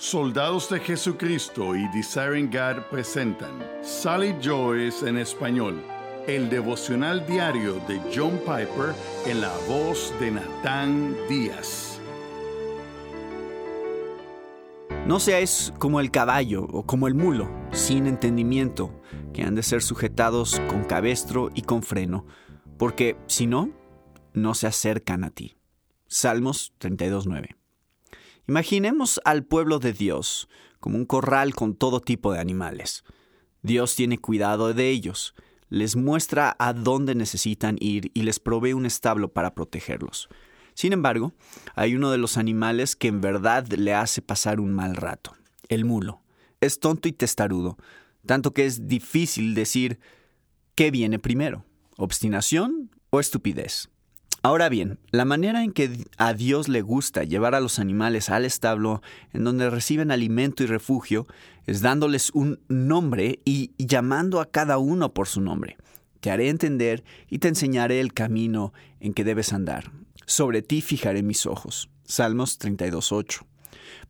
Soldados de Jesucristo y Desiring God presentan Sally Joyce en español, el devocional diario de John Piper en la voz de Natán Díaz. No seáis como el caballo o como el mulo, sin entendimiento, que han de ser sujetados con cabestro y con freno, porque si no, no se acercan a ti. Salmos 32.9. Imaginemos al pueblo de Dios como un corral con todo tipo de animales. Dios tiene cuidado de ellos, les muestra a dónde necesitan ir y les provee un establo para protegerlos. Sin embargo, hay uno de los animales que en verdad le hace pasar un mal rato, el mulo. Es tonto y testarudo, tanto que es difícil decir qué viene primero, obstinación o estupidez. Ahora bien, la manera en que a Dios le gusta llevar a los animales al establo en donde reciben alimento y refugio es dándoles un nombre y llamando a cada uno por su nombre. Te haré entender y te enseñaré el camino en que debes andar. Sobre ti fijaré mis ojos. Salmos 32.8.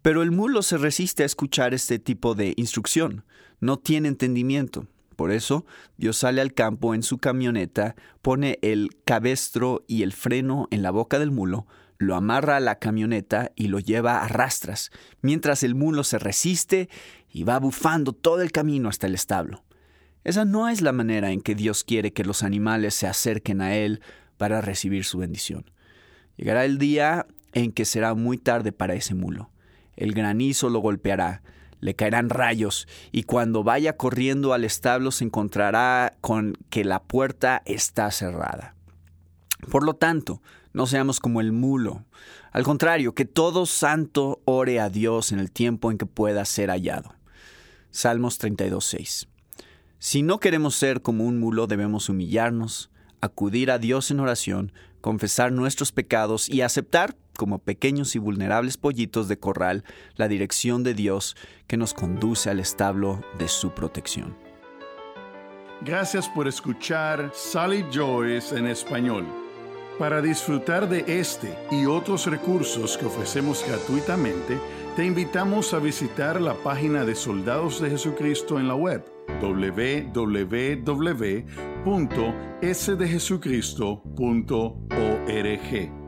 Pero el mulo se resiste a escuchar este tipo de instrucción. No tiene entendimiento. Por eso, Dios sale al campo en su camioneta, pone el cabestro y el freno en la boca del mulo, lo amarra a la camioneta y lo lleva a rastras, mientras el mulo se resiste y va bufando todo el camino hasta el establo. Esa no es la manera en que Dios quiere que los animales se acerquen a Él para recibir su bendición. Llegará el día en que será muy tarde para ese mulo. El granizo lo golpeará, le caerán rayos, y cuando vaya corriendo al establo se encontrará con que la puerta está cerrada. Por lo tanto, no seamos como el mulo. Al contrario, que todo santo ore a Dios en el tiempo en que pueda ser hallado. Salmos 32.6. Si no queremos ser como un mulo, debemos humillarnos, acudir a Dios en oración, confesar nuestros pecados y aceptar como pequeños y vulnerables pollitos de corral la dirección de Dios que nos conduce al establo de su protección. Gracias por escuchar Sally Joyce en español. Para disfrutar de este y otros recursos que ofrecemos gratuitamente, te invitamos a visitar la página de Soldados de Jesucristo en la web www.sdejesucristo.org